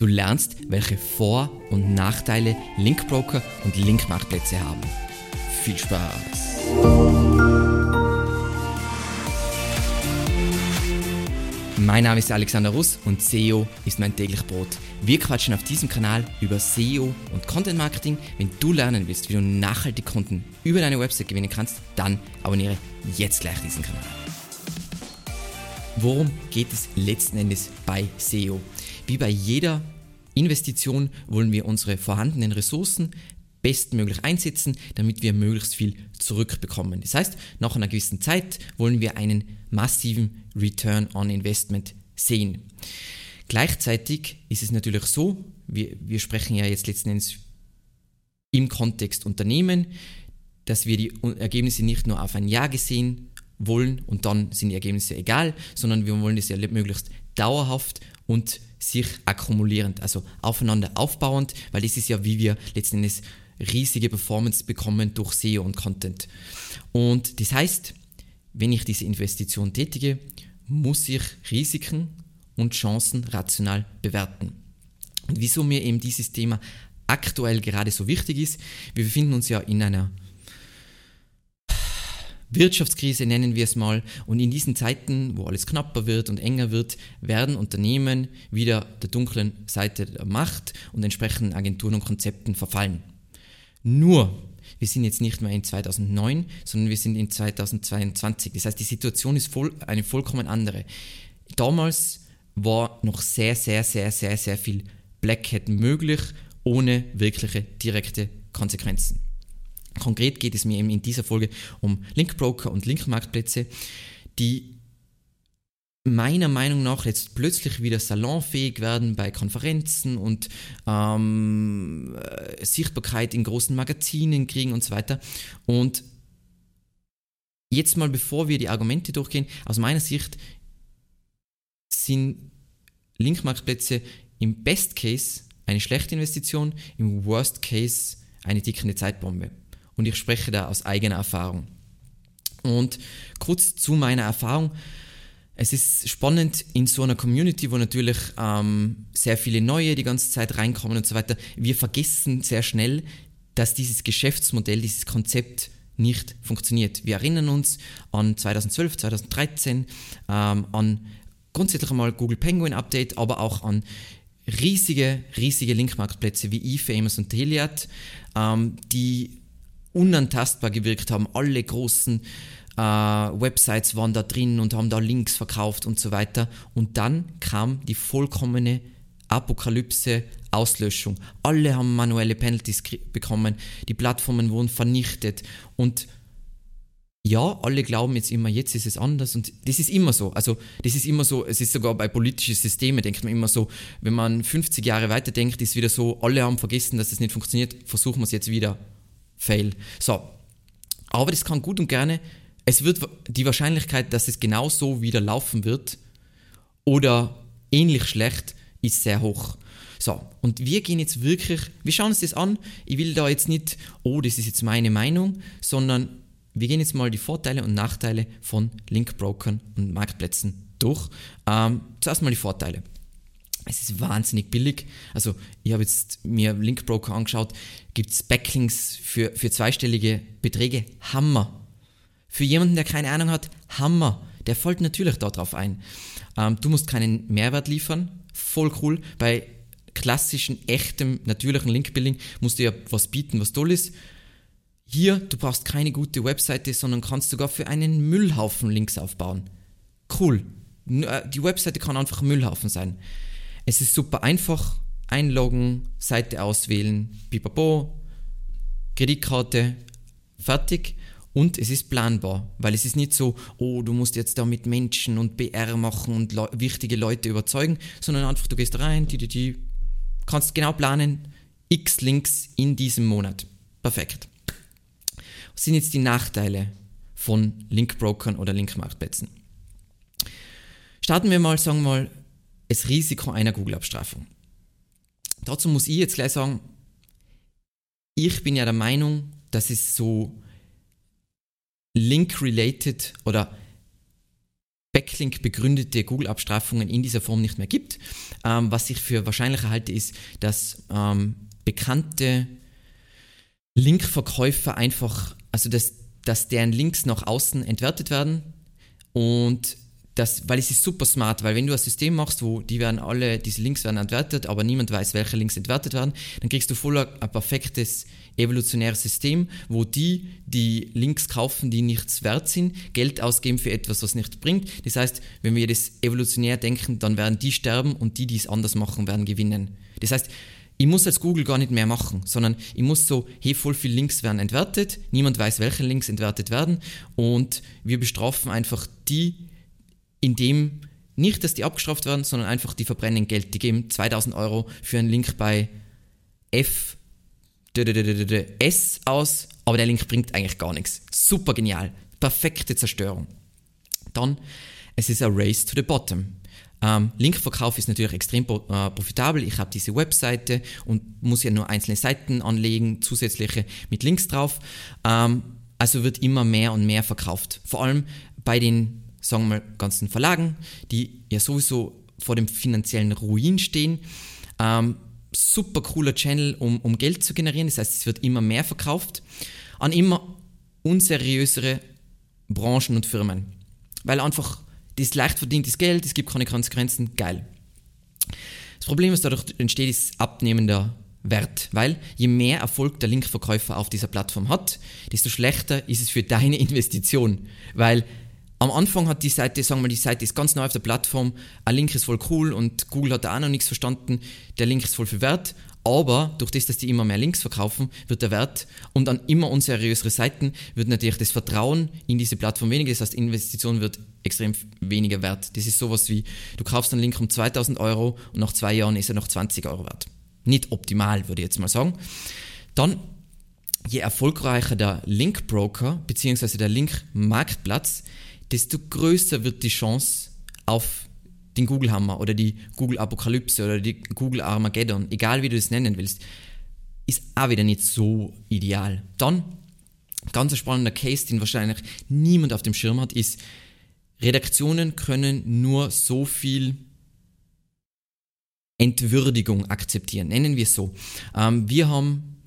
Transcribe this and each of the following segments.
Du lernst, welche Vor- und Nachteile Linkbroker und Linkmarktplätze haben. Viel Spaß! Mein Name ist Alexander Russ und SEO ist mein täglich Brot. Wir quatschen auf diesem Kanal über SEO und Content Marketing. Wenn du lernen willst, wie du nachhaltig Kunden über deine Website gewinnen kannst, dann abonniere jetzt gleich diesen Kanal. Worum geht es letzten Endes bei SEO? Wie bei jeder Investition wollen wir unsere vorhandenen Ressourcen bestmöglich einsetzen, damit wir möglichst viel zurückbekommen. Das heißt, nach einer gewissen Zeit wollen wir einen massiven Return on Investment sehen. Gleichzeitig ist es natürlich so, wir, wir sprechen ja jetzt letzten Endes im Kontext Unternehmen, dass wir die Ergebnisse nicht nur auf ein Jahr gesehen wollen und dann sind die Ergebnisse egal, sondern wir wollen das ja möglichst dauerhaft und sich akkumulierend, also aufeinander aufbauend, weil das ist ja, wie wir letzten Endes riesige Performance bekommen durch SEO und Content. Und das heißt, wenn ich diese Investition tätige, muss ich Risiken und Chancen rational bewerten. Und wieso mir eben dieses Thema aktuell gerade so wichtig ist, wir befinden uns ja in einer Wirtschaftskrise nennen wir es mal. Und in diesen Zeiten, wo alles knapper wird und enger wird, werden Unternehmen wieder der dunklen Seite der Macht und entsprechenden Agenturen und Konzepten verfallen. Nur, wir sind jetzt nicht mehr in 2009, sondern wir sind in 2022. Das heißt, die Situation ist voll, eine vollkommen andere. Damals war noch sehr, sehr, sehr, sehr, sehr viel Black Hat möglich, ohne wirkliche direkte Konsequenzen. Konkret geht es mir eben in dieser Folge um Linkbroker und Linkmarktplätze, die meiner Meinung nach jetzt plötzlich wieder salonfähig werden bei Konferenzen und ähm, äh, Sichtbarkeit in großen Magazinen kriegen und so weiter. Und jetzt mal, bevor wir die Argumente durchgehen, aus meiner Sicht sind Linkmarktplätze im Best Case eine schlechte Investition, im Worst Case eine tickende Zeitbombe und ich spreche da aus eigener Erfahrung. Und kurz zu meiner Erfahrung. Es ist spannend in so einer Community, wo natürlich ähm, sehr viele neue die ganze Zeit reinkommen und so weiter. Wir vergessen sehr schnell, dass dieses Geschäftsmodell, dieses Konzept nicht funktioniert. Wir erinnern uns an 2012, 2013, ähm, an grundsätzlich einmal Google Penguin Update, aber auch an riesige, riesige Linkmarktplätze wie eFamous und Teliat, ähm, die unantastbar gewirkt haben. Alle großen äh, Websites waren da drin und haben da Links verkauft und so weiter. Und dann kam die vollkommene Apokalypse, Auslöschung. Alle haben manuelle Penalties bekommen, die Plattformen wurden vernichtet und ja, alle glauben jetzt immer, jetzt ist es anders und das ist immer so. Also das ist immer so, es ist sogar bei politischen Systemen, denkt man immer so, wenn man 50 Jahre weiter denkt, ist wieder so, alle haben vergessen, dass es nicht funktioniert, versuchen wir es jetzt wieder Fail. So, aber das kann gut und gerne, es wird die Wahrscheinlichkeit, dass es genauso wieder laufen wird oder ähnlich schlecht, ist sehr hoch. So, und wir gehen jetzt wirklich, wir schauen uns das an. Ich will da jetzt nicht, oh, das ist jetzt meine Meinung, sondern wir gehen jetzt mal die Vorteile und Nachteile von Linkbrokern und Marktplätzen durch. Ähm, zuerst mal die Vorteile. Es ist wahnsinnig billig. Also ich habe jetzt mir Linkbroker angeschaut, gibt es Backlinks für, für zweistellige Beträge. Hammer. Für jemanden, der keine Ahnung hat, Hammer. Der folgt natürlich darauf ein. Ähm, du musst keinen Mehrwert liefern. Voll cool. Bei klassischen, echtem, natürlichen Linkbuilding musst du ja was bieten, was toll ist. Hier, du brauchst keine gute Webseite, sondern kannst sogar für einen Müllhaufen Links aufbauen. Cool. Äh, die Webseite kann einfach Müllhaufen sein. Es ist super einfach. Einloggen, Seite auswählen, pipapo, Kreditkarte, fertig. Und es ist planbar, weil es ist nicht so, oh, du musst jetzt da mit Menschen und BR machen und le wichtige Leute überzeugen, sondern einfach, du gehst rein, die, die, die, kannst genau planen, x Links in diesem Monat. Perfekt. Was sind jetzt die Nachteile von Linkbrokern oder Linkmarktplätzen? Starten wir mal, sagen wir mal, das Risiko einer Google-Abstrafung. Dazu muss ich jetzt gleich sagen, ich bin ja der Meinung, dass es so Link-related oder Backlink begründete Google-Abstrafungen in dieser Form nicht mehr gibt. Ähm, was ich für wahrscheinlicher halte, ist, dass ähm, bekannte Linkverkäufer einfach, also dass, dass deren Links nach außen entwertet werden und das, weil es ist super smart, weil wenn du ein System machst, wo die werden alle, diese Links werden entwertet, aber niemand weiß, welche Links entwertet werden, dann kriegst du voll ein perfektes evolutionäres System, wo die, die Links kaufen, die nichts wert sind, Geld ausgeben für etwas, was nichts bringt. Das heißt, wenn wir das evolutionär denken, dann werden die sterben und die, die es anders machen, werden gewinnen. Das heißt, ich muss als Google gar nicht mehr machen, sondern ich muss so, hey, voll viele Links werden entwertet, niemand weiß, welche Links entwertet werden und wir bestrafen einfach die, indem nicht, dass die abgestraft werden, sondern einfach die verbrennen Geld. Die geben 2000 Euro für einen Link bei F S aus, aber der Link bringt eigentlich gar nichts. Super genial. Perfekte Zerstörung. Dann, es ist ein Race to the Bottom. Ähm, Linkverkauf ist natürlich extrem äh, profitabel. Ich habe diese Webseite und muss ja nur einzelne Seiten anlegen, zusätzliche mit Links drauf. Ähm, also wird immer mehr und mehr verkauft. Vor allem bei den, sagen wir mal, ganzen Verlagen, die ja sowieso vor dem finanziellen Ruin stehen. Ähm, super cooler Channel, um, um Geld zu generieren. Das heißt, es wird immer mehr verkauft an immer unseriösere Branchen und Firmen. Weil einfach das leicht verdientes Geld, es gibt keine Konsequenzen, geil. Das Problem, was dadurch entsteht, ist abnehmender Wert, weil je mehr Erfolg der Linkverkäufer auf dieser Plattform hat, desto schlechter ist es für deine Investition, weil am Anfang hat die Seite, sagen wir mal, die Seite ist ganz neu auf der Plattform, ein Link ist voll cool und Google hat da auch noch nichts verstanden, der Link ist voll viel wert, aber durch das, dass die immer mehr Links verkaufen, wird der Wert und an immer unseriösere Seiten wird natürlich das Vertrauen in diese Plattform weniger, das heißt Investition wird extrem weniger wert. Das ist sowas wie, du kaufst einen Link um 2000 Euro und nach zwei Jahren ist er noch 20 Euro wert. Nicht optimal, würde ich jetzt mal sagen. Dann je erfolgreicher der Linkbroker bzw. der Linkmarktplatz, desto größer wird die Chance auf den Google Hammer oder die Google Apokalypse oder die Google Armageddon, egal wie du es nennen willst, ist auch wieder nicht so ideal. Dann, ganz ein spannender Case, den wahrscheinlich niemand auf dem Schirm hat, ist, Redaktionen können nur so viel Entwürdigung akzeptieren, nennen wir es so. Ähm, wir haben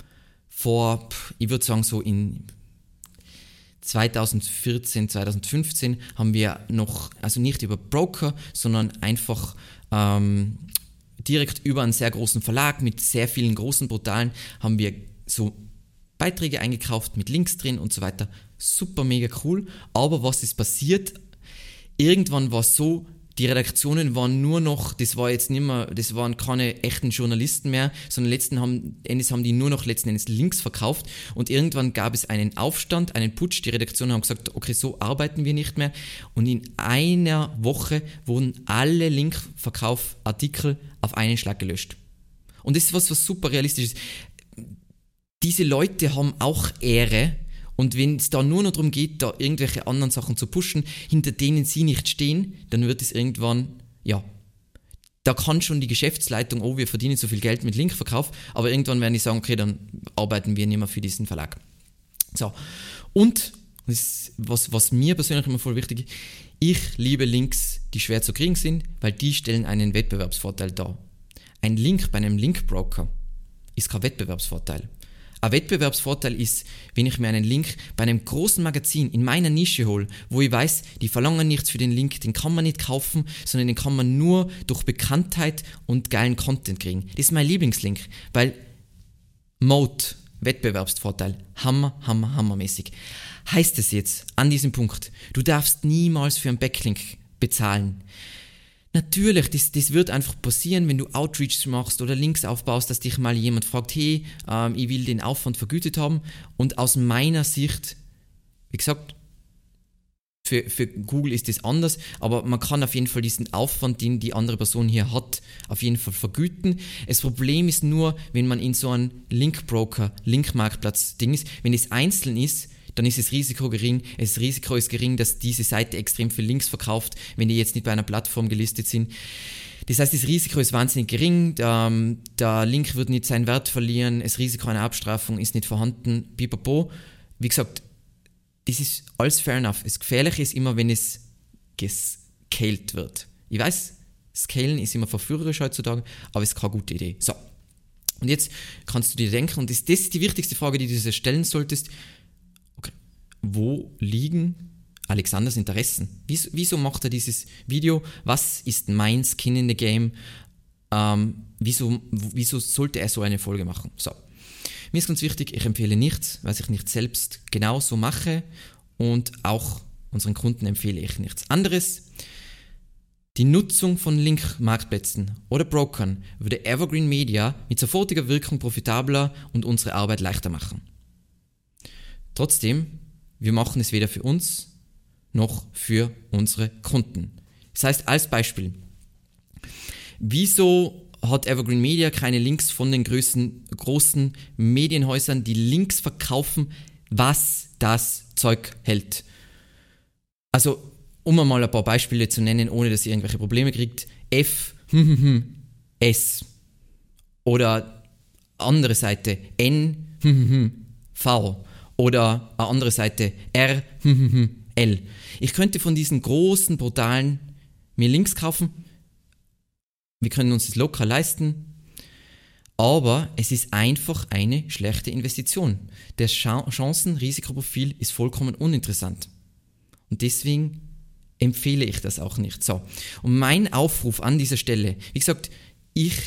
vor, ich würde sagen so in 2014, 2015 haben wir noch, also nicht über Broker, sondern einfach ähm, direkt über einen sehr großen Verlag mit sehr vielen großen Portalen haben wir so Beiträge eingekauft mit Links drin und so weiter. Super mega cool. Aber was ist passiert? Irgendwann war es so, die Redaktionen waren nur noch, das war jetzt nicht mehr, das waren keine echten Journalisten mehr, sondern letzten haben, Endes haben die nur noch letzten Endes Links verkauft und irgendwann gab es einen Aufstand, einen Putsch, die Redaktionen haben gesagt, okay, so arbeiten wir nicht mehr und in einer Woche wurden alle Linkverkaufartikel auf einen Schlag gelöscht. Und das ist was, was super realistisch ist. Diese Leute haben auch Ehre, und wenn es da nur noch darum geht, da irgendwelche anderen Sachen zu pushen, hinter denen sie nicht stehen, dann wird es irgendwann, ja, da kann schon die Geschäftsleitung, oh, wir verdienen so viel Geld mit Linkverkauf, aber irgendwann werden die sagen, okay, dann arbeiten wir nicht mehr für diesen Verlag. So, und was, was mir persönlich immer voll wichtig ist, ich liebe Links, die schwer zu kriegen sind, weil die stellen einen Wettbewerbsvorteil dar. Ein Link bei einem Linkbroker ist kein Wettbewerbsvorteil. Ein Wettbewerbsvorteil ist, wenn ich mir einen Link bei einem großen Magazin in meiner Nische hole, wo ich weiß, die verlangen nichts für den Link, den kann man nicht kaufen, sondern den kann man nur durch Bekanntheit und geilen Content kriegen. Das ist mein Lieblingslink, weil Mode, Wettbewerbsvorteil, hammer, hammer, hammermäßig. Heißt es jetzt an diesem Punkt, du darfst niemals für einen Backlink bezahlen. Natürlich, das, das wird einfach passieren, wenn du Outreach machst oder Links aufbaust, dass dich mal jemand fragt, hey, ähm, ich will den Aufwand vergütet haben. Und aus meiner Sicht, wie gesagt, für, für Google ist das anders, aber man kann auf jeden Fall diesen Aufwand, den die andere Person hier hat, auf jeden Fall vergüten. Das Problem ist nur, wenn man in so einem Linkbroker, Linkmarktplatz-Ding ist, wenn es einzeln ist, dann ist das Risiko gering. Das Risiko ist gering, dass diese Seite extrem viel Links verkauft, wenn die jetzt nicht bei einer Plattform gelistet sind. Das heißt, das Risiko ist wahnsinnig gering, der, der Link wird nicht seinen Wert verlieren, das Risiko einer Abstrafung ist nicht vorhanden, pipapo. Wie gesagt, das ist alles fair enough. Das Gefährliche ist immer, wenn es gescaled wird. Ich weiß, Scalen ist immer verführerisch heutzutage, aber es ist keine gute Idee. So. Und jetzt kannst du dir denken, und das, das ist die wichtigste Frage, die du dir stellen solltest, wo liegen Alexanders Interessen? Wieso, wieso, macht er dieses Video? Was ist mein Skin in the Game? Ähm, wieso, wieso sollte er so eine Folge machen? So. Mir ist ganz wichtig, ich empfehle nichts, was ich nicht selbst genauso mache und auch unseren Kunden empfehle ich nichts anderes. Die Nutzung von Link-Marktplätzen oder Brokern würde Evergreen Media mit sofortiger Wirkung profitabler und unsere Arbeit leichter machen. Trotzdem, wir machen es weder für uns noch für unsere Kunden. Das heißt, als Beispiel, wieso hat Evergreen Media keine Links von den größten, großen Medienhäusern, die Links verkaufen, was das Zeug hält? Also um mal ein paar Beispiele zu nennen, ohne dass ihr irgendwelche Probleme kriegt, F, S oder andere Seite N, V oder eine andere Seite R, L. Ich könnte von diesen großen Portalen mir Links kaufen. Wir können uns das locker leisten. Aber es ist einfach eine schlechte Investition. Das Chancen-Risikoprofil ist vollkommen uninteressant. Und deswegen empfehle ich das auch nicht. So. Und mein Aufruf an dieser Stelle, wie gesagt, ich,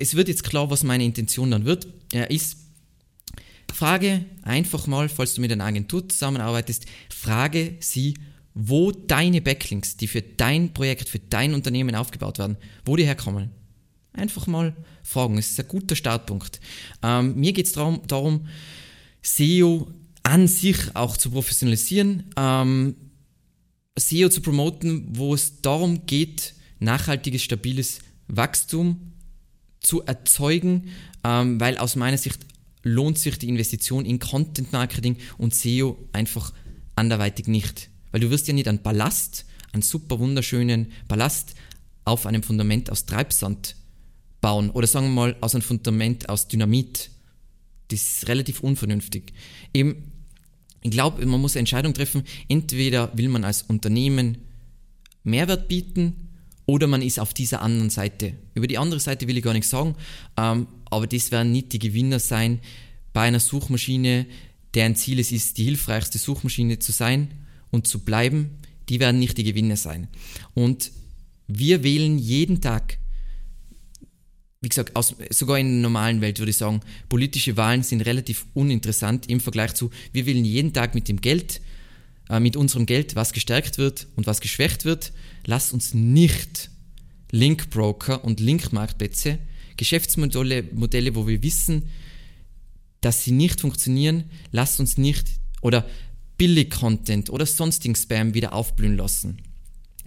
es wird jetzt klar, was meine Intention dann wird, ja, ist, frage einfach mal, falls du mit einer Agentur zusammenarbeitest, frage sie, wo deine Backlinks, die für dein Projekt, für dein Unternehmen aufgebaut werden, wo die herkommen. Einfach mal fragen, es ist ein guter Startpunkt. Ähm, mir geht es darum, darum, SEO an sich auch zu professionalisieren. Ähm, SEO zu promoten, wo es darum geht, nachhaltiges, stabiles Wachstum zu erzeugen, ähm, weil aus meiner Sicht lohnt sich die Investition in Content Marketing und SEO einfach anderweitig nicht. Weil du wirst ja nicht einen Ballast, einen super wunderschönen Ballast auf einem Fundament aus Treibsand bauen oder sagen wir mal aus einem Fundament aus Dynamit. Das ist relativ unvernünftig. Eben ich glaube, man muss eine Entscheidung treffen, entweder will man als Unternehmen Mehrwert bieten oder man ist auf dieser anderen Seite. Über die andere Seite will ich gar nichts sagen, ähm, aber das werden nicht die Gewinner sein bei einer Suchmaschine, deren Ziel es ist, die hilfreichste Suchmaschine zu sein und zu bleiben. Die werden nicht die Gewinner sein. Und wir wählen jeden Tag wie gesagt, aus, sogar in der normalen Welt würde ich sagen, politische Wahlen sind relativ uninteressant im Vergleich zu, wir wählen jeden Tag mit dem Geld, äh, mit unserem Geld, was gestärkt wird und was geschwächt wird. Lasst uns nicht Linkbroker und Linkmarktplätze, Geschäftsmodelle, Modelle, wo wir wissen, dass sie nicht funktionieren, lasst uns nicht oder Billig-Content oder sonstigen Spam wieder aufblühen lassen.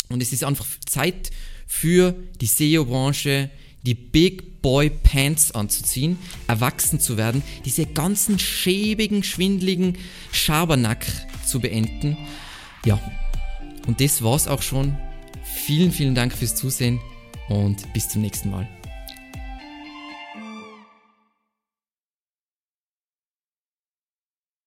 Und es ist einfach Zeit für die SEO-Branche, die Big Boy Pants anzuziehen, erwachsen zu werden, diese ganzen schäbigen, schwindligen Schabernack zu beenden. Ja, und das war's auch schon. Vielen, vielen Dank fürs Zusehen und bis zum nächsten Mal.